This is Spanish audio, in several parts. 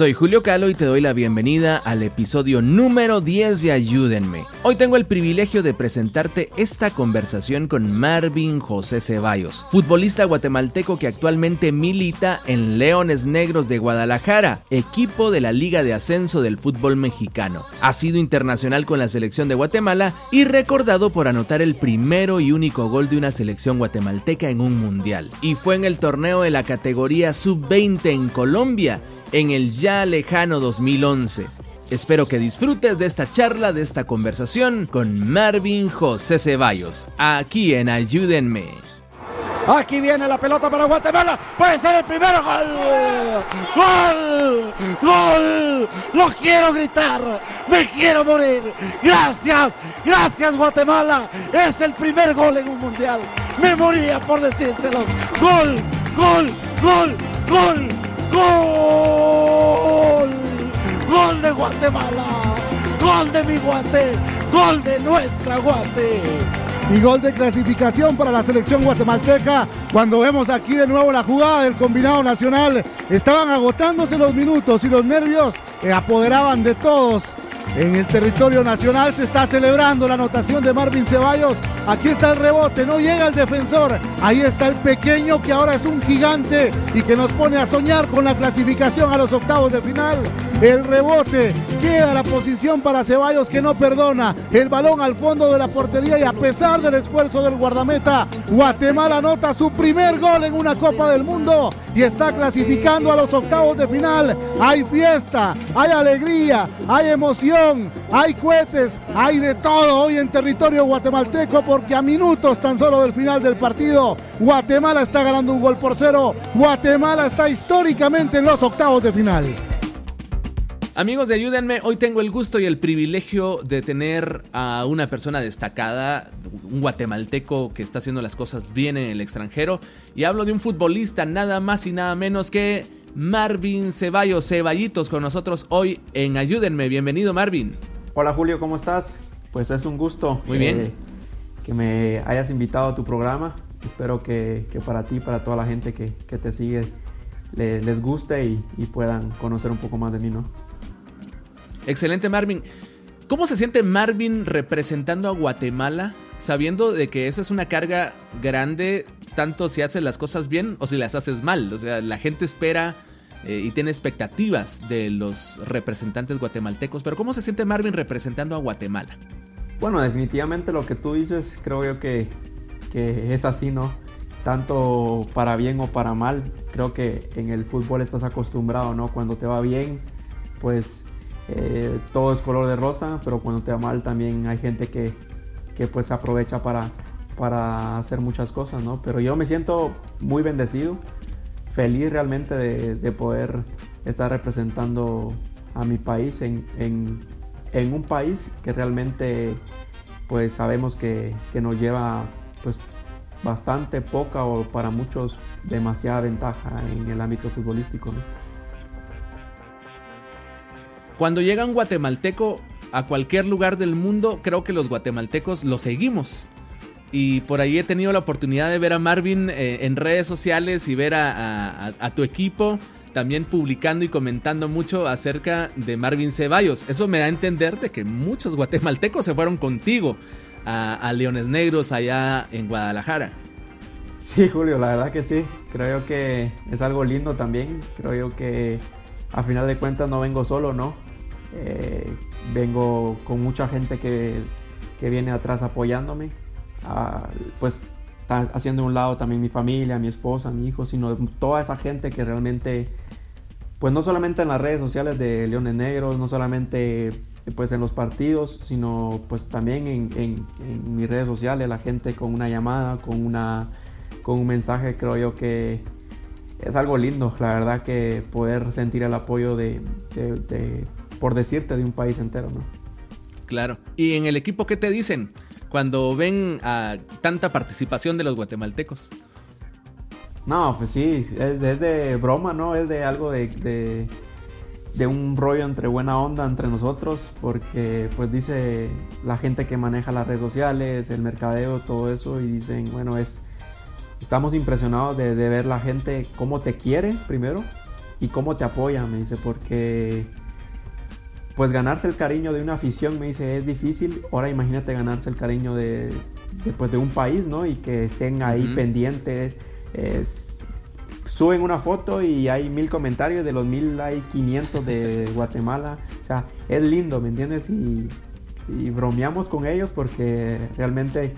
Soy Julio Calo y te doy la bienvenida al episodio número 10 de Ayúdenme. Hoy tengo el privilegio de presentarte esta conversación con Marvin José Ceballos, futbolista guatemalteco que actualmente milita en Leones Negros de Guadalajara, equipo de la Liga de Ascenso del fútbol mexicano. Ha sido internacional con la selección de Guatemala y recordado por anotar el primero y único gol de una selección guatemalteca en un mundial. Y fue en el torneo de la categoría sub-20 en Colombia en el ya lejano 2011. Espero que disfrutes de esta charla, de esta conversación con Marvin José Ceballos, aquí en Ayúdenme. Aquí viene la pelota para Guatemala. Puede ser el primero gol. Gol. Gol. Lo quiero gritar. Me quiero morir. Gracias. Gracias Guatemala. Es el primer gol en un mundial. Me moría por decírselo. Gol. Gol. Gol. Gol. ¡Gol! ¡Gol de Guatemala! ¡Gol de mi Guate! ¡Gol de nuestra Guate! Y gol de clasificación para la selección guatemalteca. Cuando vemos aquí de nuevo la jugada del combinado nacional, estaban agotándose los minutos y los nervios apoderaban de todos. En el territorio nacional se está celebrando la anotación de Marvin Ceballos. Aquí está el rebote, no llega el defensor. Ahí está el pequeño que ahora es un gigante y que nos pone a soñar con la clasificación a los octavos de final. El rebote, queda la posición para Ceballos que no perdona. El balón al fondo de la portería y a pesar del esfuerzo del guardameta, Guatemala anota su primer gol en una Copa del Mundo y está clasificando a los octavos de final. Hay fiesta, hay alegría, hay emoción, hay cohetes, hay de todo hoy en territorio guatemalteco porque a minutos tan solo del final del partido, Guatemala está ganando un gol por cero. Guatemala está históricamente en los octavos de final. Amigos de Ayúdenme, hoy tengo el gusto y el privilegio de tener a una persona destacada, un guatemalteco que está haciendo las cosas bien en el extranjero. Y hablo de un futbolista nada más y nada menos que Marvin Ceballos, Ceballitos con nosotros hoy en Ayúdenme. Bienvenido Marvin. Hola Julio, ¿cómo estás? Pues es un gusto. Muy bien. que me hayas invitado a tu programa. Espero que, para ti, para toda la gente que, te sigue, les guste y, y puedan conocer un poco más de mí, ¿no? Excelente, Marvin. ¿Cómo se siente Marvin representando a Guatemala, sabiendo de que esa es una carga grande, tanto si haces las cosas bien o si las haces mal? O sea, la gente espera eh, y tiene expectativas de los representantes guatemaltecos, pero ¿cómo se siente Marvin representando a Guatemala? Bueno, definitivamente lo que tú dices creo yo que, que es así, ¿no? Tanto para bien o para mal, creo que en el fútbol estás acostumbrado, ¿no? Cuando te va bien, pues eh, todo es color de rosa, pero cuando te va mal también hay gente que, que pues se aprovecha para, para hacer muchas cosas, ¿no? Pero yo me siento muy bendecido, feliz realmente de, de poder estar representando a mi país en, en, un país que realmente pues sabemos que, que nos lleva pues bastante poca o para muchos demasiada ventaja en el ámbito futbolístico. Cuando llega un guatemalteco a cualquier lugar del mundo, creo que los guatemaltecos lo seguimos. Y por ahí he tenido la oportunidad de ver a Marvin eh, en redes sociales y ver a, tu equipo también publicando y comentando mucho acerca de Marvin Ceballos. Eso me da a entender de que muchos guatemaltecos se fueron contigo a, Leones Negros allá en Guadalajara. Sí, Julio, la verdad que sí. Creo que es algo lindo también. Creo que a final de cuentas no vengo solo, ¿no? Eh, vengo con mucha gente que, viene atrás apoyándome. Ah, pues haciendo un lado también mi familia, mi esposa, mi hijo, sino toda esa gente que realmente, pues no solamente en las redes sociales de Leones Negros, no solamente pues en los partidos, sino pues también en, en, mis redes sociales, la gente con una llamada, con, una, con un mensaje, creo yo que es algo lindo, la verdad que poder sentir el apoyo de, de, por decirte, de un país entero, ¿no? Claro. ¿Y en el equipo qué te dicen cuando ven a tanta participación de los guatemaltecos? No, pues sí, es, de broma, ¿no? Es de algo de, de, un rollo entre buena onda entre nosotros, porque pues dice la gente que maneja las redes sociales, el mercadeo, todo eso, y dicen, bueno, es, estamos impresionados de ver la gente cómo te quiere primero y cómo te apoya, me dice, porque pues ganarse el cariño de una afición, me dice, es difícil. Ahora imagínate ganarse el cariño de, de, pues, de un país, ¿no? Y que estén ahí pendientes. suben una foto y hay mil comentarios, de los mil hay 500 de Guatemala. O sea, es lindo, ¿me entiendes? Y, y bromeamos con ellos porque realmente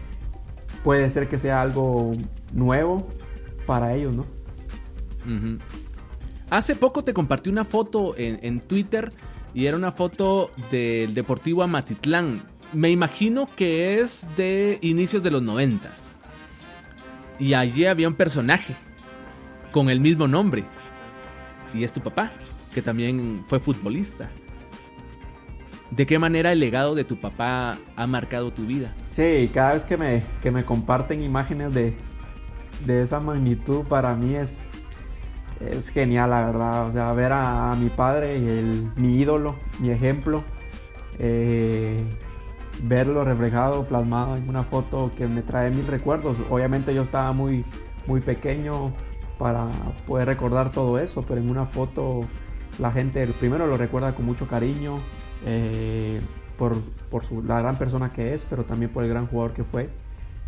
puede ser que sea algo nuevo para ellos, ¿no? Hace poco te compartí una foto en, en Twitter y era una foto del Deportivo Amatitlán. Me imagino que es de inicios de los noventas. Y allí había un personaje con el mismo nombre. Y es tu papá, que también fue futbolista. ¿De qué manera el legado de tu papá ha marcado tu vida? Sí, cada vez que me, que me comparten imágenes de, de esa magnitud, para mí es, es genial, la verdad. O sea, ver a, mi padre, el, mi ídolo, mi ejemplo, eh, verlo reflejado, plasmado en una foto que me trae mil recuerdos. Obviamente yo estaba muy, muy pequeño para poder recordar todo eso, pero en una foto la gente primero lo recuerda con mucho cariño eh, por, por la gran persona que es, pero también por el gran jugador que fue.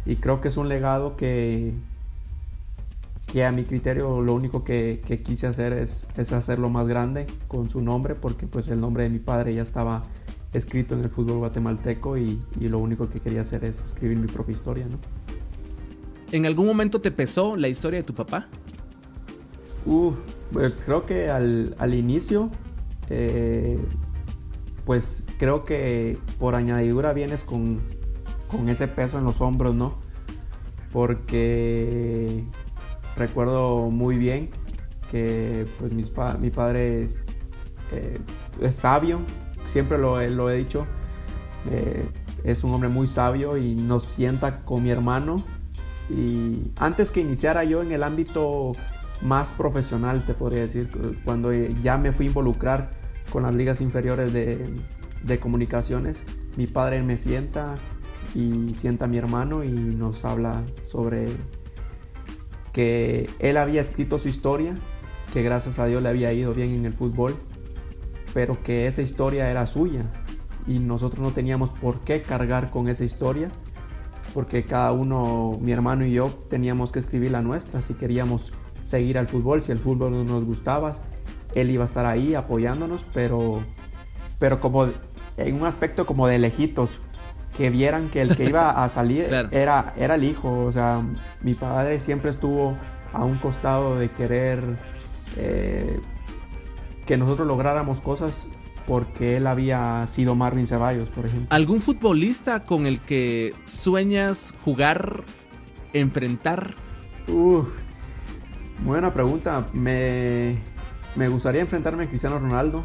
Y creo que es un legado que, que a mi criterio lo único que, quise hacer es, es, hacerlo más grande con su nombre, porque pues el nombre de mi padre ya estaba escrito en el fútbol guatemalteco y, lo único que quería hacer es escribir mi propia historia, ¿no? ¿En algún momento te pesó la historia de tu papá? Uh, pues, creo que al, inicio, eh, pues creo que por añadidura vienes con, con ese peso en los hombros, ¿no? Porque recuerdo muy bien que pues mi padre eh, es, sabio, siempre lo, lo he dicho, eh, es un hombre muy sabio y nos sienta con mi hermano. Y antes que iniciara yo en el ámbito más profesional, te podría decir, cuando ya me fui a involucrar con las ligas inferiores de, de comunicaciones, mi padre me sienta y sienta a mi hermano y nos habla sobre que él había escrito su historia, que gracias a Dios le había ido bien en el fútbol, pero que esa historia era suya y nosotros no teníamos por qué cargar con esa historia, porque cada uno, mi hermano y yo, teníamos que escribir la nuestra si queríamos seguir al fútbol, si el fútbol no nos gustaba, él iba a estar ahí apoyándonos, pero, pero como en un aspecto como de lejitos, que vieran que el que iba a salir era, era el hijo. O sea, mi padre siempre estuvo a un costado de querer eh, que nosotros lográramos cosas porque él había sido Marvin Ceballos, por ejemplo. ¿Algún futbolista con el que sueñas jugar, enfrentar? buena pregunta. Me, me gustaría enfrentarme a Cristiano Ronaldo.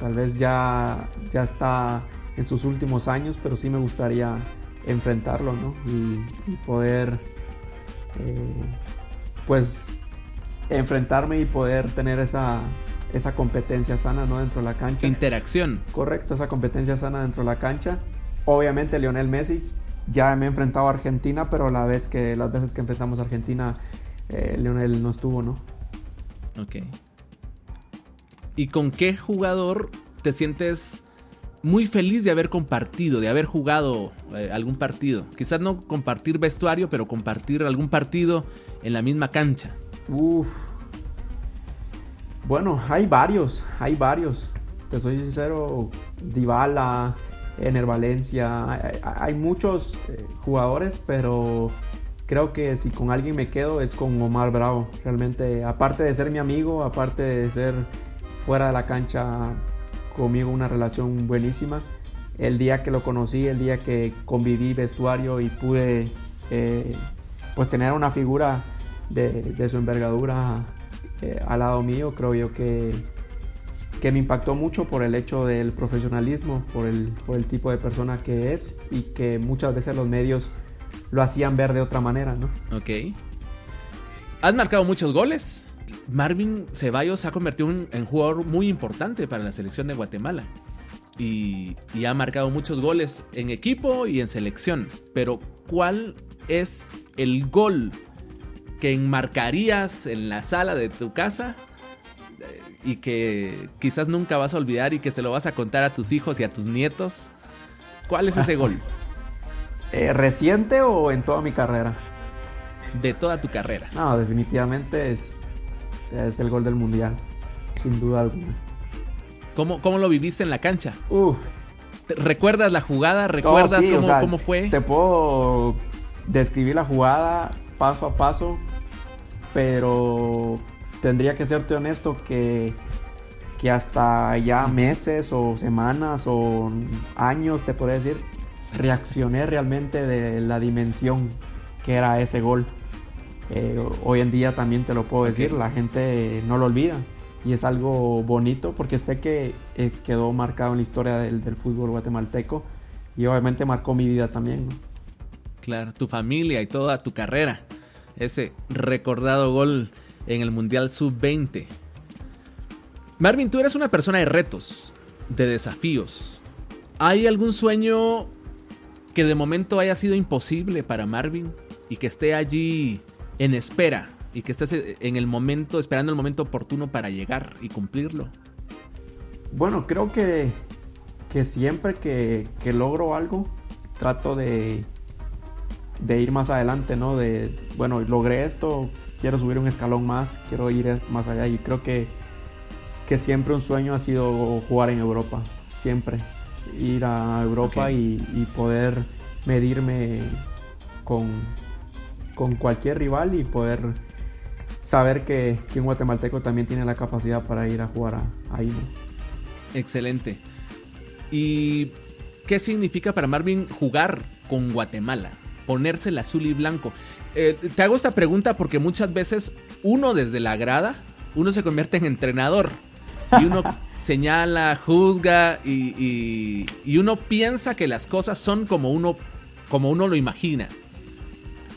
Tal vez ya, ya está en sus últimos años, pero sí me gustaría enfrentarlo, ¿no? Y, poder, eh, pues, enfrentarme y poder tener esa, esa competencia sana, ¿no? Dentro de la cancha. Interacción. Correcto, esa competencia sana dentro de la cancha. Obviamente Lionel Messi, ya me he enfrentado a Argentina, pero la vez que, las veces que enfrentamos a Argentina, eh, Lionel no estuvo, ¿no? Ok. ¿Y con qué jugador te sientes muy feliz de haber compartido, de haber jugado eh, algún partido. Quizás no compartir vestuario, pero compartir algún partido en la misma cancha. Bueno, hay varios, hay varios. Te soy sincero, Dybala, Ener Valencia, hay, muchos eh, jugadores, pero creo que si con alguien me quedo es con Omar Bravo. Realmente, aparte de ser mi amigo, aparte de ser fuera de la cancha conmigo una relación buenísima. el día que lo conocí, el día que conviví vestuario y pude eh, pues tener una figura de, su envergadura eh, al lado mío, creo yo que, que me impactó mucho por el hecho del profesionalismo, por el, por el tipo de persona que es y que muchas veces los medios lo hacían ver de otra manera, ¿no? Ok. Has marcado muchos goles. Marvin Ceballos se ha convertido en jugador muy importante para la selección de Guatemala. Y, y, ha marcado muchos goles en equipo y en selección. Pero, ¿cuál es el gol que enmarcarías en la sala de tu casa eh, y que quizás nunca vas a olvidar y que se lo vas a contar a tus hijos y a tus nietos? ¿Cuál es ese gol? Eh, ¿Reciente o en toda mi carrera? De toda tu carrera. No, definitivamente es, es el gol del mundial, sin duda alguna. ¿Cómo, cómo lo viviste en la cancha? ¿Recuerdas la jugada? ¿Recuerdas cómo, fue? Te puedo describir la jugada paso a paso, pero tendría que serte honesto que, que hasta ya meses o semanas o años, te podría decir, reaccioné realmente de la dimensión que era ese gol. Eh, hoy en día también te lo puedo decir, la gente no lo olvida y es algo bonito porque sé que eh, quedó marcado en la historia del, fútbol guatemalteco y obviamente marcó mi vida también. Claro, tu familia y toda tu carrera. Ese recordado gol en el Mundial Sub-20. Marvin, tú eres una persona de retos, de desafíos. ¿Hay algún sueño que de momento haya sido imposible para Marvin y que esté allí en espera y que estés en el momento, esperando el momento oportuno para llegar y cumplirlo? Bueno, creo que, que siempre que, que logro algo, trato de, de ir más adelante, ¿no? De, bueno, logré esto, quiero subir un escalón más, quiero ir más allá y creo que, que siempre un sueño ha sido jugar en Europa, siempre. Ir a Europa y, y poder medirme con, con cualquier rival y poder saber que, que, un guatemalteco también tiene la capacidad para ir a jugar ahí. Excelente. ¿Y qué significa para Marvin jugar con Guatemala? Ponerse el azul y blanco. Eh, te hago esta pregunta porque muchas veces uno desde la grada, uno se convierte en entrenador. Y uno señala, juzga y, y, uno piensa que las cosas son como uno, como uno lo imagina.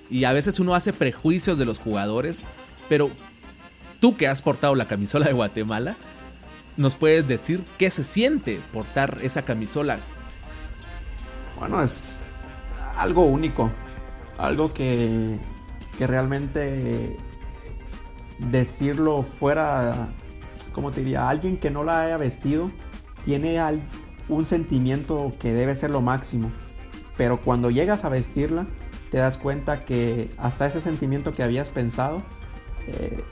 Y a veces uno hace prejuicios de los jugadores pero tú que has portado la camisola de Guatemala, ¿nos puedes decir qué se siente portar esa camisola? Bueno, es algo único, algo que, que realmente decirlo fuera, ¿cómo te diría? Alguien que no la haya vestido tiene un sentimiento que debe ser lo máximo, pero cuando llegas a vestirla te das cuenta que hasta ese sentimiento que habías pensado eh,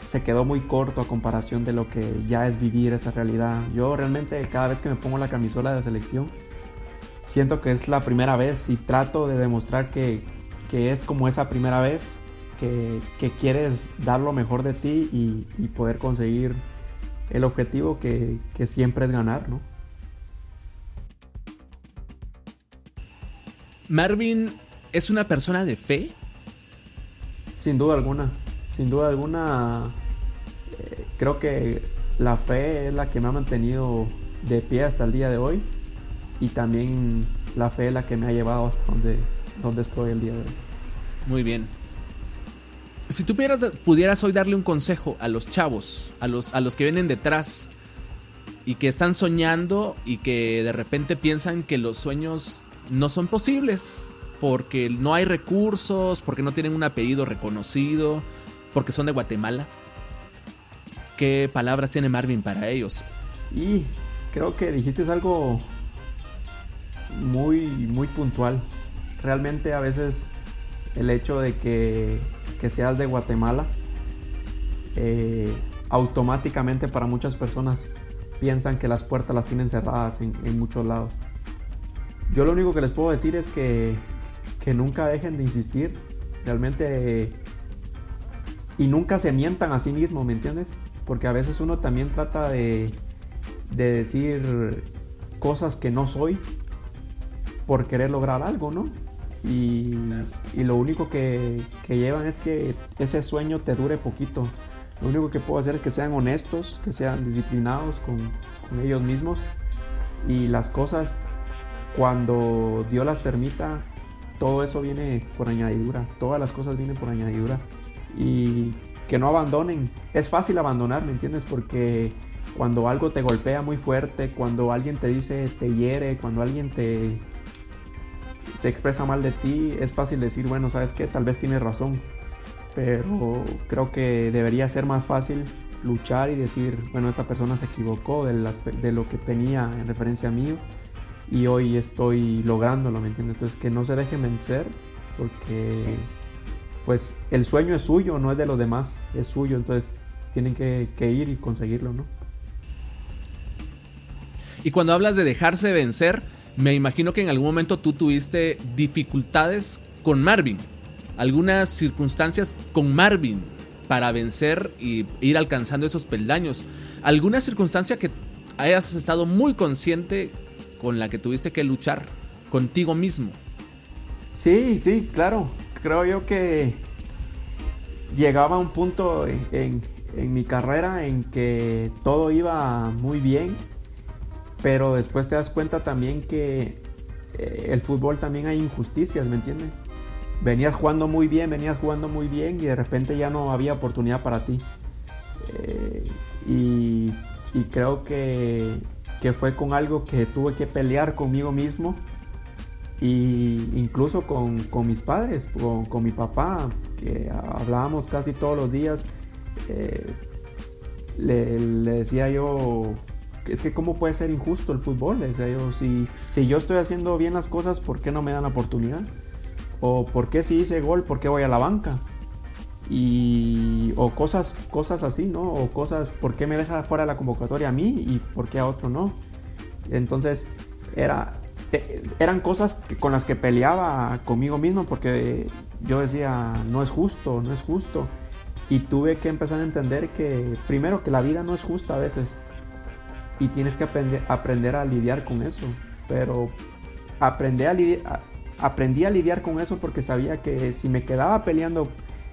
se quedó muy corto a comparación de lo que ya es vivir esa realidad. Yo realmente cada vez que me pongo la camisola de selección, siento que es la primera vez y trato de demostrar que, es como esa primera vez que, quieres dar lo mejor de ti y, poder conseguir el objetivo que, que, siempre es ganar, ¿no? Marvin es una persona de fe. Sin duda alguna sin duda alguna, eh, creo que la fe es la que me ha mantenido de pie hasta el día de hoy y también la fe es la que me ha llevado hasta donde, donde estoy el día de hoy. Muy bien. Si tú pudieras, hoy darle un consejo a los chavos, a los, a los que vienen detrás y que están soñando y que de repente piensan que los sueños no son posibles porque no hay recursos, porque no tienen un apellido reconocido, porque son de Guatemala. ¿Qué palabras tiene Marvin para ellos? Y creo que dijiste algo muy, muy puntual. Realmente a veces el hecho de que, seas de Guatemala, eh, automáticamente para muchas personas piensan que las puertas las tienen cerradas en, muchos lados. Yo lo único que les puedo decir es que, que nunca dejen de insistir. Realmente y nunca se mientan a sí mismos, ¿me entiendes? Porque a veces uno también trata de, de decir, cosas que no soy por querer lograr algo, ¿no? Y, lo único que, llevan es que ese sueño te dure poquito. Lo único que puedo hacer es que sean honestos, que sean disciplinados con, con ellos mismos y las cosas cuando Dios las permita, todo eso viene por añadidura, todas las cosas vienen por añadidura y que no abandonen. Es fácil abandonar, ¿me entiendes? Porque cuando algo te golpea muy fuerte, cuando alguien te dice te hiere, cuando alguien te se expresa mal de ti, es fácil decir, bueno, sabes que tal vez tienes razón, pero creo que debería ser más fácil luchar y decir, bueno, esta persona se equivocó de, de lo que tenía en referencia a mí y hoy estoy lográndolo, ¿me entiendes? Entonces que no se deje vencer porque pues el sueño es suyo, no es de los demás, es suyo, entonces tienen que, ir y conseguirlo, ¿no? Y cuando hablas de dejarse vencer, me imagino que en algún momento tú tuviste dificultades con Marvin, algunas circunstancias con Marvin para vencer y ir alcanzando esos peldaños. ¿Alguna circunstancia que hayas estado muy consciente con la que tuviste que luchar contigo mismo? Sí, sí, claro. Creo yo que llegaba a un punto en, mi carrera en que todo iba muy bien, pero después te das cuenta también que eh, el fútbol también hay injusticias, ¿me entiendes? Venías jugando muy bien, venías jugando muy bien y de repente ya no había oportunidad para ti. Eh, y creo que que fue con algo que tuve que pelear conmigo mismo y incluso con, mis padres, con, mi papá, que hablábamos casi todos los días, eh, le, decía yo, es que cómo puede ser injusto el fútbol, decía yo, si, si yo estoy haciendo bien las cosas, ¿por qué no me dan la oportunidad? O ¿por qué si hice gol, por qué voy a la banca? Y o cosas cosas así no o cosas por qué me deja fuera la convocatoria a mí y por qué a otro no entonces era eh, eran cosas con las que peleaba conmigo mismo porque yo decía no es justo no es justo y tuve que empezar a entender que primero que la vida no es justa a veces. Y tienes que aprender, aprender a lidiar con eso. Pero aprendí a, lidiar, aprendí a lidiar con eso porque sabía que si me quedaba peleando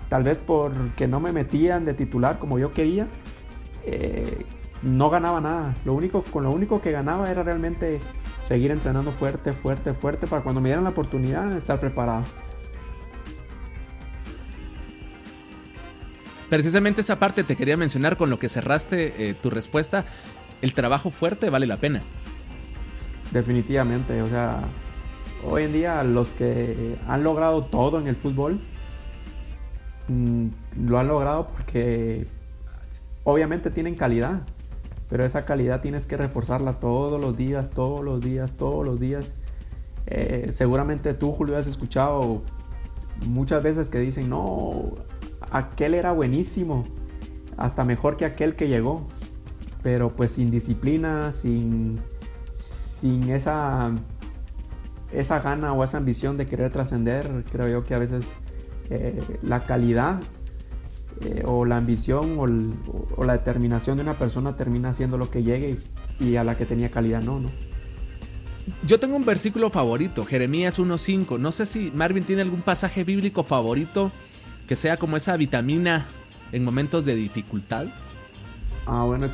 tal vez porque no me metían de titular como yo quería, eh, no ganaba nada. Lo único, con lo único que ganaba era realmente seguir entrenando fuerte, fuerte, fuerte para cuando me dieran la oportunidad estar preparado. Precisamente esa parte te quería mencionar con lo que cerraste eh, tu respuesta. El trabajo fuerte vale la pena. Definitivamente, o sea, hoy en día los que han logrado todo en el fútbol, Mm, lo han logrado porque obviamente tienen calidad, pero esa calidad tienes que reforzarla todos los días, todos los días, todos los días. Eh, seguramente tú, Julio, has escuchado muchas veces que dicen, no, aquel era buenísimo, hasta mejor que aquel que llegó, pero pues sin disciplina, sin, sin esa, esa gana o esa ambición de querer trascender, creo yo que a veces eh, la calidad eh, o la ambición o, la determinación de una persona termina haciendo lo que llegue y, a la que tenía calidad no, ¿no? Yo tengo un versículo favorito, Jeremías 1.5. No sé si Marvin tiene algún pasaje bíblico favorito que sea como esa vitamina en momentos de dificultad. Ah, bueno,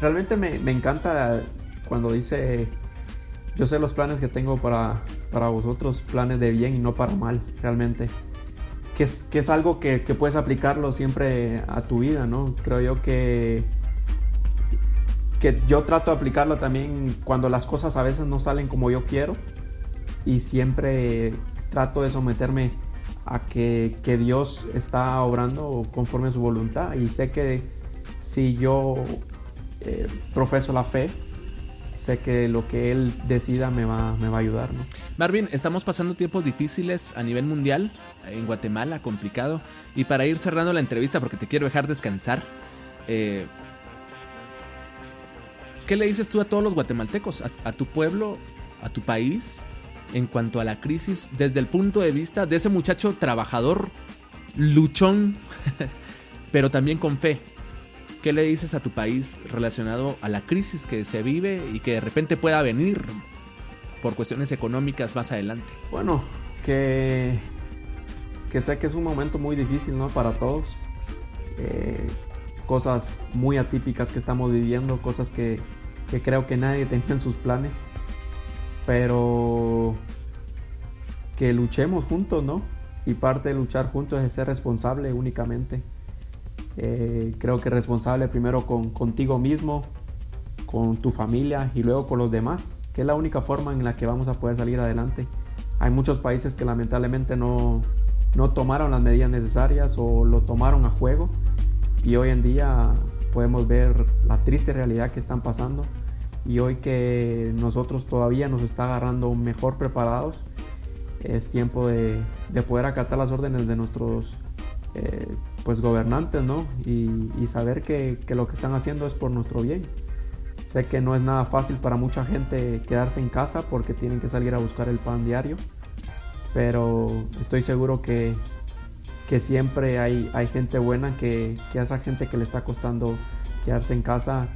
realmente me, me encanta cuando dice, yo sé los planes que tengo para, para vosotros, planes de bien y no para mal, realmente que es, algo que, puedes aplicarlo siempre a tu vida, ¿no? Creo yo que, que yo trato de aplicarlo también cuando las cosas a veces no salen como yo quiero y siempre trato de someterme a que, Dios está obrando conforme a su voluntad y sé que si yo eh, profeso la fe, sé que lo que él decida me va, me va a ayudar. ¿no? Marvin, estamos pasando tiempos difíciles a nivel mundial, en Guatemala, complicado. Y para ir cerrando la entrevista, porque te quiero dejar descansar, eh, ¿qué le dices tú a todos los guatemaltecos, a, tu pueblo, a tu país, en cuanto a la crisis, desde el punto de vista de ese muchacho trabajador, luchón, pero también con fe? ¿Qué le dices a tu país relacionado a la crisis que se vive y que de repente pueda venir por cuestiones económicas más adelante? Bueno, que, que sé que es un momento muy difícil ¿no? para todos. Eh, cosas muy atípicas que estamos viviendo, cosas que, que creo que nadie tenía en sus planes. Pero que luchemos juntos, ¿no? Y parte de luchar juntos es ser responsable únicamente. Eh, creo que responsable primero con, contigo mismo, con tu familia y luego con los demás, que es la única forma en la que vamos a poder salir adelante. Hay muchos países que lamentablemente no, no tomaron las medidas necesarias o lo tomaron a juego y hoy en día podemos ver la triste realidad que están pasando y hoy que nosotros todavía nos está agarrando mejor preparados, es tiempo de, de poder acatar las órdenes de nuestros eh, pues gobernantes, ¿no? Y, saber que, lo que están haciendo es por nuestro bien. Sé que no es nada fácil para mucha gente quedarse en casa porque tienen que salir a buscar el pan diario, pero estoy seguro que, que siempre hay, hay gente buena que, que a esa gente que le está costando quedarse en casa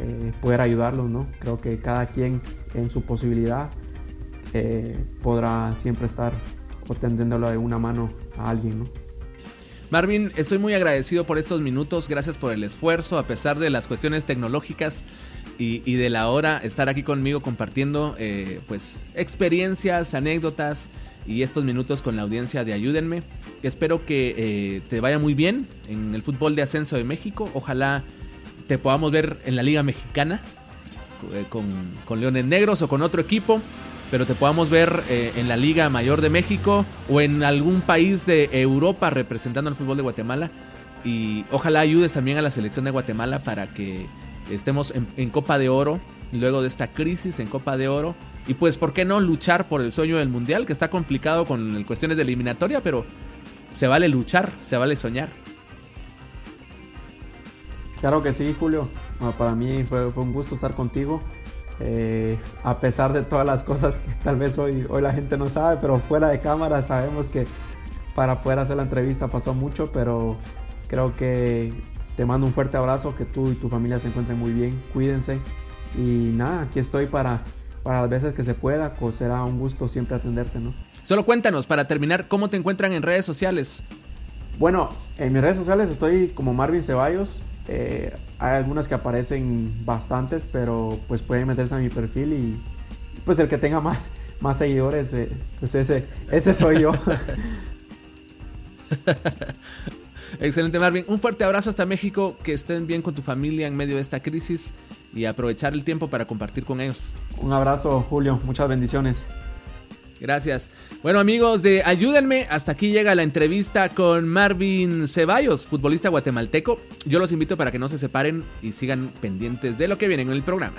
eh, poder ayudarlos, ¿no? Creo que cada quien en su posibilidad eh, podrá siempre estar o de una mano a alguien, ¿no? Marvin, estoy muy agradecido por estos minutos, gracias por el esfuerzo, a pesar de las cuestiones tecnológicas y, de la hora, estar aquí conmigo compartiendo eh, pues experiencias, anécdotas y estos minutos con la audiencia de Ayúdenme. Espero que eh, te vaya muy bien en el fútbol de ascenso de México, ojalá te podamos ver en la Liga Mexicana eh, con Leones Negros o con otro equipo pero te podamos ver eh, en la Liga Mayor de México o en algún país de Europa representando al fútbol de Guatemala. Y ojalá ayudes también a la selección de Guatemala para que estemos en, Copa de Oro, luego de esta crisis en Copa de Oro. Y pues, ¿por qué no luchar por el sueño del Mundial? Que está complicado con cuestiones de eliminatoria, pero se vale luchar, se vale soñar. Claro que sí, Julio. Bueno, para mí fue un gusto estar contigo. Eh, a pesar de todas las cosas que tal vez hoy, hoy la gente no sabe, pero fuera de cámara sabemos que para poder hacer la entrevista pasó mucho, pero creo que te mando un fuerte abrazo, que tú y tu familia se encuentren muy bien, cuídense y nada, aquí estoy para, para las veces que se pueda, pues será un gusto siempre atenderte, ¿no? Solo cuéntanos, para terminar, ¿cómo te encuentran en redes sociales? Bueno, en mis redes sociales estoy como Marvin Ceballos, eh, hay algunas que aparecen bastantes, pero pues pueden meterse a mi perfil y pues el que tenga más, más seguidores, eh, pues ese, ese soy yo. Excelente Marvin, un fuerte abrazo hasta México, que estén bien con tu familia en medio de esta crisis y aprovechar el tiempo para compartir con ellos. Un abrazo Julio, muchas bendiciones. Gracias. Bueno amigos de Ayúdenme, hasta aquí llega la entrevista con Marvin Ceballos, futbolista guatemalteco. Yo los invito para que no se separen y sigan pendientes de lo que viene en el programa.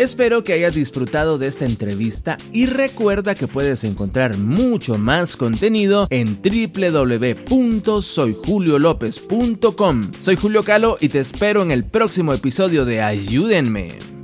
Espero que hayas disfrutado de esta entrevista y recuerda que puedes encontrar mucho más contenido en www.soyjuliolopez.com. Soy Julio Calo y te espero en el próximo episodio de Ayúdenme.